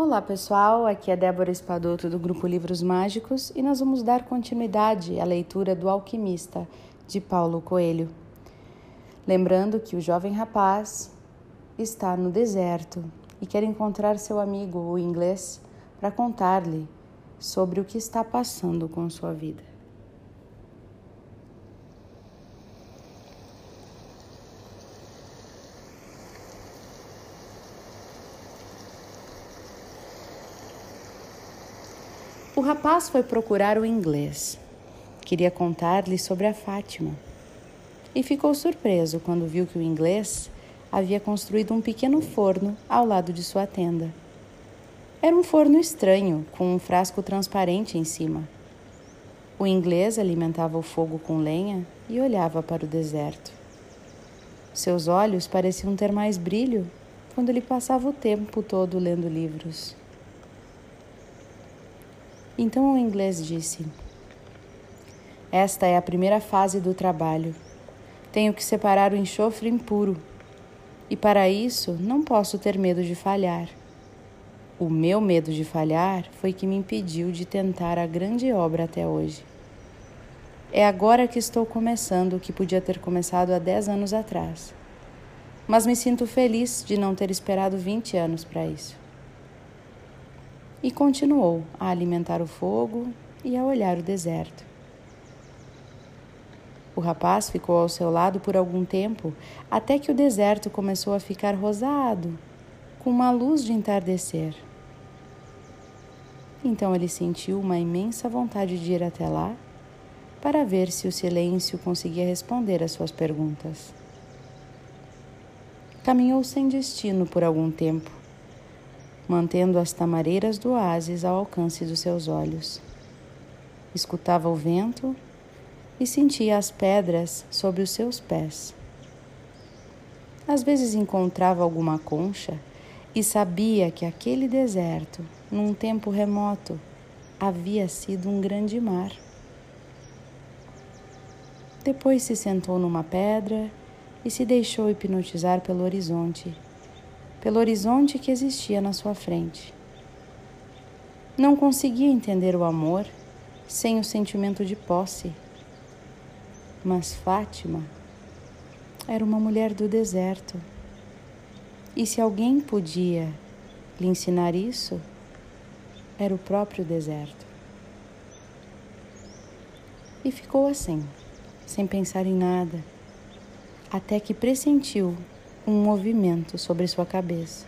Olá pessoal, aqui é Débora Espadoto do Grupo Livros Mágicos e nós vamos dar continuidade à leitura do Alquimista de Paulo Coelho. Lembrando que o jovem rapaz está no deserto e quer encontrar seu amigo, o inglês, para contar-lhe sobre o que está passando com sua vida. O rapaz foi procurar o inglês. Queria contar-lhe sobre a Fátima. E ficou surpreso quando viu que o inglês havia construído um pequeno forno ao lado de sua tenda. Era um forno estranho, com um frasco transparente em cima. O inglês alimentava o fogo com lenha e olhava para o deserto. Seus olhos pareciam ter mais brilho quando ele passava o tempo todo lendo livros. Então o inglês disse: Esta é a primeira fase do trabalho. Tenho que separar o enxofre impuro. E para isso não posso ter medo de falhar. O meu medo de falhar foi que me impediu de tentar a grande obra até hoje. É agora que estou começando o que podia ter começado há dez anos atrás. Mas me sinto feliz de não ter esperado vinte anos para isso e continuou a alimentar o fogo e a olhar o deserto. O rapaz ficou ao seu lado por algum tempo, até que o deserto começou a ficar rosado, com uma luz de entardecer. Então ele sentiu uma imensa vontade de ir até lá para ver se o silêncio conseguia responder às suas perguntas. Caminhou sem destino por algum tempo mantendo as tamareiras do oásis ao alcance dos seus olhos. Escutava o vento e sentia as pedras sobre os seus pés. Às vezes encontrava alguma concha e sabia que aquele deserto, num tempo remoto, havia sido um grande mar. Depois se sentou numa pedra e se deixou hipnotizar pelo horizonte pelo horizonte que existia na sua frente. Não conseguia entender o amor sem o sentimento de posse. Mas Fátima era uma mulher do deserto. E se alguém podia lhe ensinar isso, era o próprio deserto. E ficou assim, sem pensar em nada, até que pressentiu um movimento sobre sua cabeça.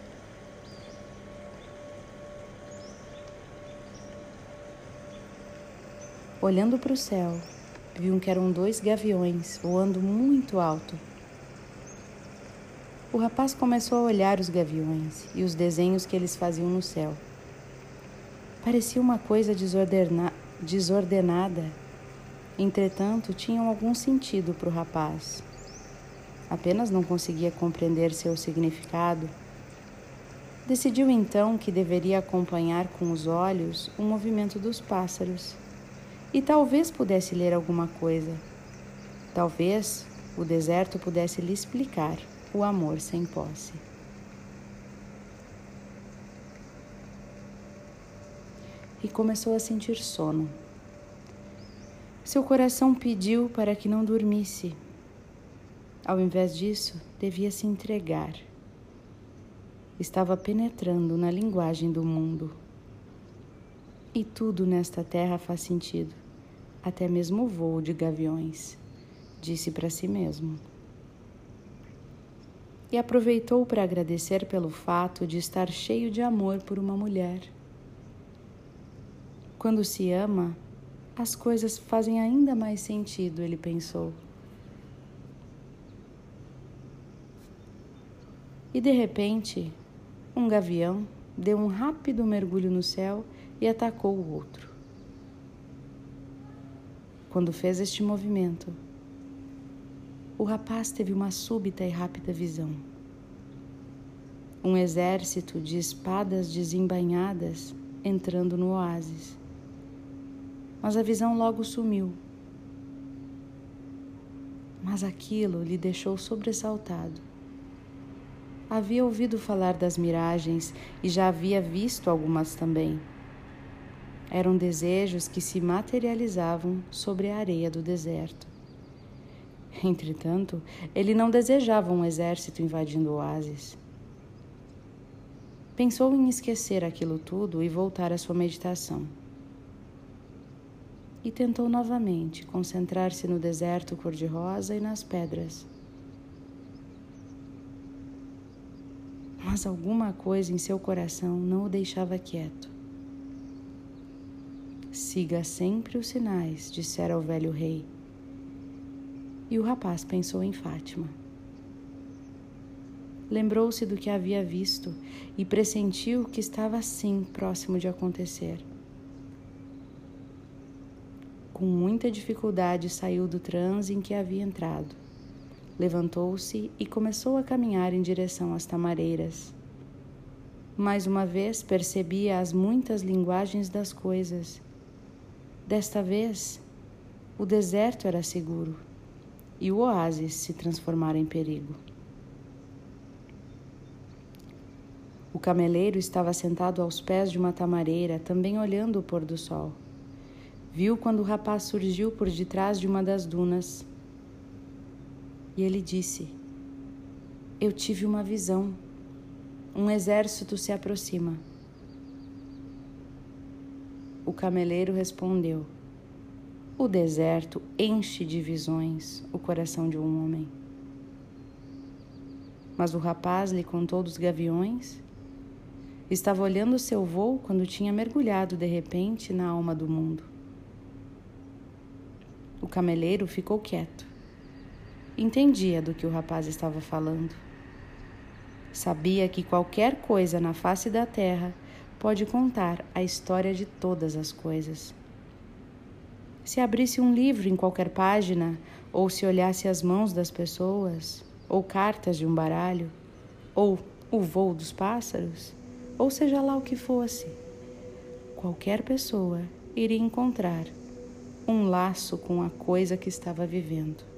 Olhando para o céu, viu que eram dois gaviões voando muito alto. O rapaz começou a olhar os gaviões e os desenhos que eles faziam no céu. Parecia uma coisa desordena desordenada, entretanto, tinham algum sentido para o rapaz apenas não conseguia compreender seu significado. Decidiu então que deveria acompanhar com os olhos o movimento dos pássaros e talvez pudesse ler alguma coisa. Talvez o deserto pudesse lhe explicar o amor sem posse. E começou a sentir sono. Seu coração pediu para que não dormisse ao invés disso, devia se entregar. Estava penetrando na linguagem do mundo. E tudo nesta terra faz sentido, até mesmo o voo de gaviões, disse para si mesmo. E aproveitou para agradecer pelo fato de estar cheio de amor por uma mulher. Quando se ama, as coisas fazem ainda mais sentido, ele pensou. E de repente, um gavião deu um rápido mergulho no céu e atacou o outro. Quando fez este movimento, o rapaz teve uma súbita e rápida visão. Um exército de espadas desembainhadas entrando no oásis. Mas a visão logo sumiu. Mas aquilo lhe deixou sobressaltado Havia ouvido falar das miragens e já havia visto algumas também. Eram desejos que se materializavam sobre a areia do deserto. Entretanto, ele não desejava um exército invadindo oásis. Pensou em esquecer aquilo tudo e voltar à sua meditação. E tentou novamente concentrar-se no deserto cor-de-rosa e nas pedras. Mas alguma coisa em seu coração não o deixava quieto. Siga sempre os sinais, dissera o velho rei. E o rapaz pensou em Fátima. Lembrou-se do que havia visto e pressentiu que estava assim próximo de acontecer. Com muita dificuldade saiu do transe em que havia entrado Levantou-se e começou a caminhar em direção às tamareiras. Mais uma vez percebia as muitas linguagens das coisas. Desta vez, o deserto era seguro e o oásis se transformara em perigo. O cameleiro estava sentado aos pés de uma tamareira, também olhando o pôr do sol. Viu quando o rapaz surgiu por detrás de uma das dunas e ele disse: Eu tive uma visão. Um exército se aproxima. O cameleiro respondeu: O deserto enche de visões o coração de um homem. Mas o rapaz lhe contou dos gaviões. Estava olhando seu voo quando tinha mergulhado de repente na alma do mundo. O cameleiro ficou quieto entendia do que o rapaz estava falando. Sabia que qualquer coisa na face da terra pode contar a história de todas as coisas. Se abrisse um livro em qualquer página, ou se olhasse as mãos das pessoas, ou cartas de um baralho, ou o voo dos pássaros, ou seja lá o que fosse, qualquer pessoa iria encontrar um laço com a coisa que estava vivendo.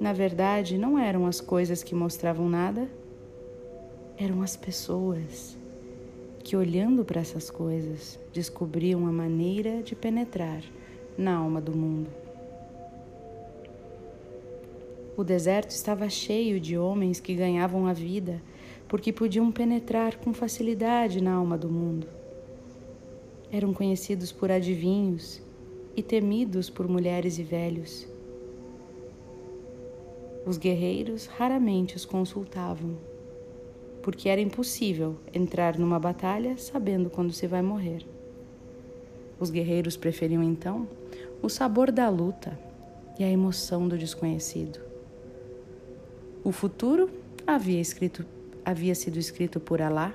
Na verdade, não eram as coisas que mostravam nada, eram as pessoas que, olhando para essas coisas, descobriam a maneira de penetrar na alma do mundo. O deserto estava cheio de homens que ganhavam a vida porque podiam penetrar com facilidade na alma do mundo. Eram conhecidos por adivinhos e temidos por mulheres e velhos os guerreiros raramente os consultavam, porque era impossível entrar numa batalha sabendo quando se vai morrer. Os guerreiros preferiam então o sabor da luta e a emoção do desconhecido. O futuro havia, escrito, havia sido escrito por Alá,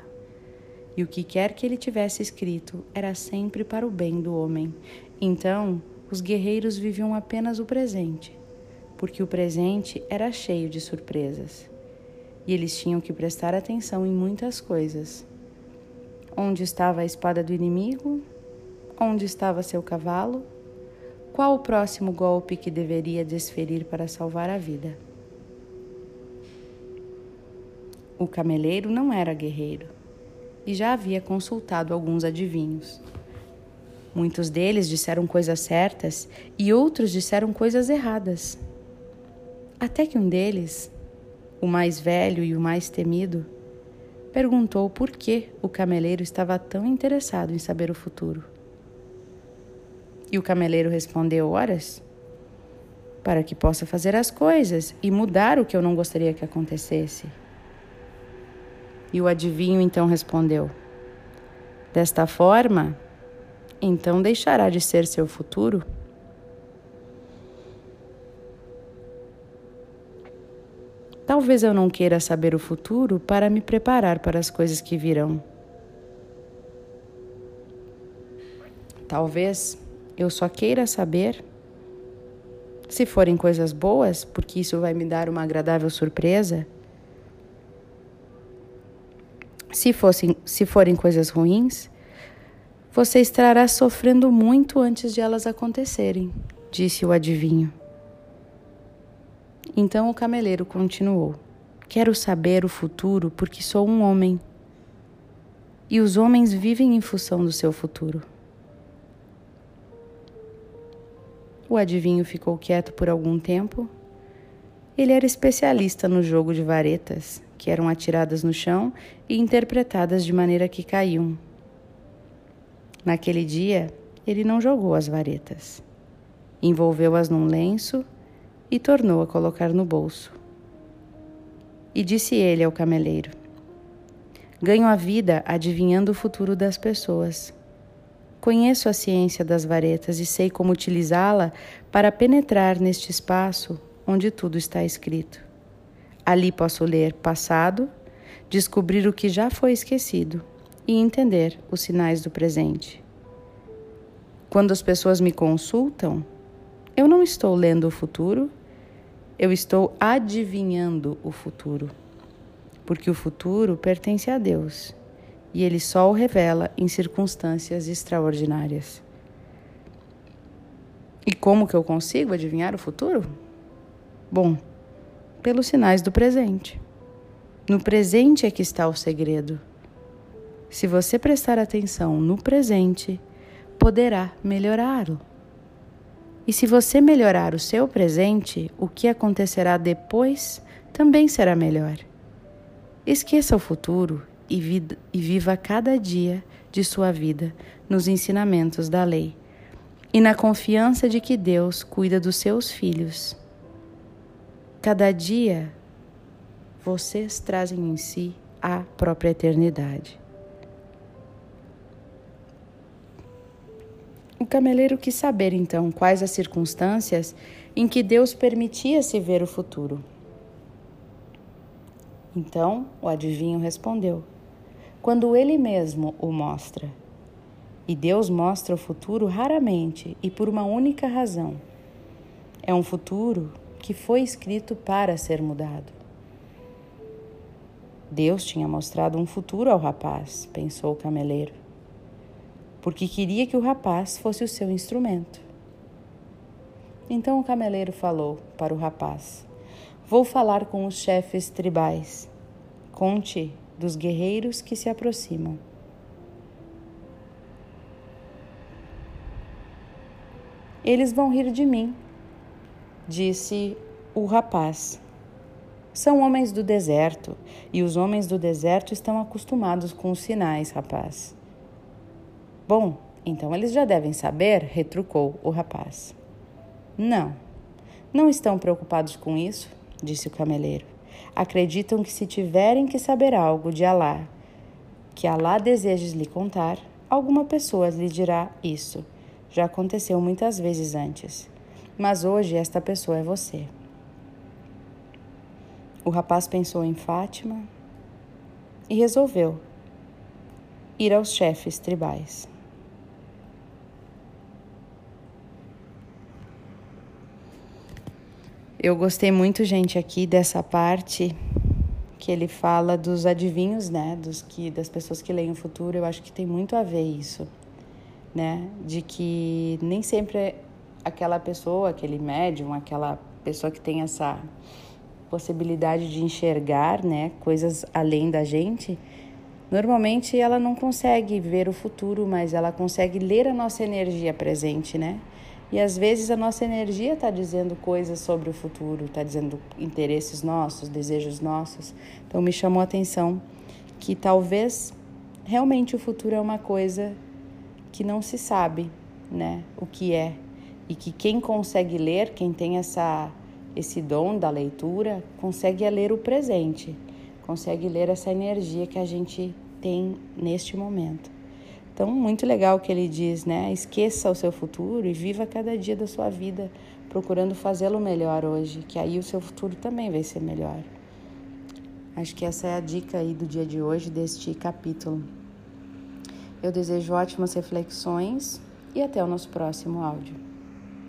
e o que quer que ele tivesse escrito era sempre para o bem do homem. Então, os guerreiros viviam apenas o presente porque o presente era cheio de surpresas e eles tinham que prestar atenção em muitas coisas. Onde estava a espada do inimigo? Onde estava seu cavalo? Qual o próximo golpe que deveria desferir para salvar a vida? O cameleiro não era guerreiro e já havia consultado alguns adivinhos. Muitos deles disseram coisas certas e outros disseram coisas erradas. Até que um deles, o mais velho e o mais temido, perguntou por que o cameleiro estava tão interessado em saber o futuro. E o cameleiro respondeu: Horas, para que possa fazer as coisas e mudar o que eu não gostaria que acontecesse. E o adivinho então respondeu: Desta forma, então deixará de ser seu futuro? Talvez eu não queira saber o futuro para me preparar para as coisas que virão. Talvez eu só queira saber se forem coisas boas, porque isso vai me dar uma agradável surpresa. Se, fossem, se forem coisas ruins, você estará sofrendo muito antes de elas acontecerem, disse o adivinho. Então o cameleiro continuou: Quero saber o futuro porque sou um homem. E os homens vivem em função do seu futuro. O adivinho ficou quieto por algum tempo. Ele era especialista no jogo de varetas, que eram atiradas no chão e interpretadas de maneira que caíam. Naquele dia, ele não jogou as varetas. Envolveu-as num lenço e tornou a colocar no bolso. E disse ele ao cameleiro: Ganho a vida adivinhando o futuro das pessoas. Conheço a ciência das varetas e sei como utilizá-la para penetrar neste espaço onde tudo está escrito. Ali posso ler passado, descobrir o que já foi esquecido e entender os sinais do presente. Quando as pessoas me consultam, eu não estou lendo o futuro, eu estou adivinhando o futuro, porque o futuro pertence a Deus e Ele só o revela em circunstâncias extraordinárias. E como que eu consigo adivinhar o futuro? Bom, pelos sinais do presente. No presente é que está o segredo. Se você prestar atenção no presente, poderá melhorá-lo. E se você melhorar o seu presente, o que acontecerá depois também será melhor. Esqueça o futuro e, vida, e viva cada dia de sua vida nos ensinamentos da lei e na confiança de que Deus cuida dos seus filhos. Cada dia vocês trazem em si a própria eternidade. O cameleiro quis saber então quais as circunstâncias em que Deus permitia-se ver o futuro. Então o adivinho respondeu: Quando ele mesmo o mostra. E Deus mostra o futuro raramente e por uma única razão. É um futuro que foi escrito para ser mudado. Deus tinha mostrado um futuro ao rapaz, pensou o cameleiro porque queria que o rapaz fosse o seu instrumento. Então o cameleiro falou para o rapaz: Vou falar com os chefes tribais. Conte dos guerreiros que se aproximam. Eles vão rir de mim, disse o rapaz. São homens do deserto, e os homens do deserto estão acostumados com os sinais, rapaz. Bom, então eles já devem saber, retrucou o rapaz. Não, não estão preocupados com isso, disse o cameleiro. Acreditam que se tiverem que saber algo de Alá, que Alá desejes lhe contar, alguma pessoa lhe dirá isso. Já aconteceu muitas vezes antes. Mas hoje esta pessoa é você. O rapaz pensou em Fátima e resolveu ir aos chefes tribais. Eu gostei muito, gente, aqui dessa parte que ele fala dos adivinhos, né, dos que das pessoas que leem o futuro. Eu acho que tem muito a ver isso, né, de que nem sempre aquela pessoa, aquele médium, aquela pessoa que tem essa possibilidade de enxergar, né, coisas além da gente, normalmente ela não consegue ver o futuro, mas ela consegue ler a nossa energia presente, né? E às vezes a nossa energia está dizendo coisas sobre o futuro, está dizendo interesses nossos, desejos nossos. Então me chamou a atenção que talvez realmente o futuro é uma coisa que não se sabe, né, o que é, e que quem consegue ler, quem tem essa esse dom da leitura, consegue ler o presente, consegue ler essa energia que a gente tem neste momento. Então, muito legal o que ele diz, né? Esqueça o seu futuro e viva cada dia da sua vida procurando fazê-lo melhor hoje, que aí o seu futuro também vai ser melhor. Acho que essa é a dica aí do dia de hoje, deste capítulo. Eu desejo ótimas reflexões e até o nosso próximo áudio.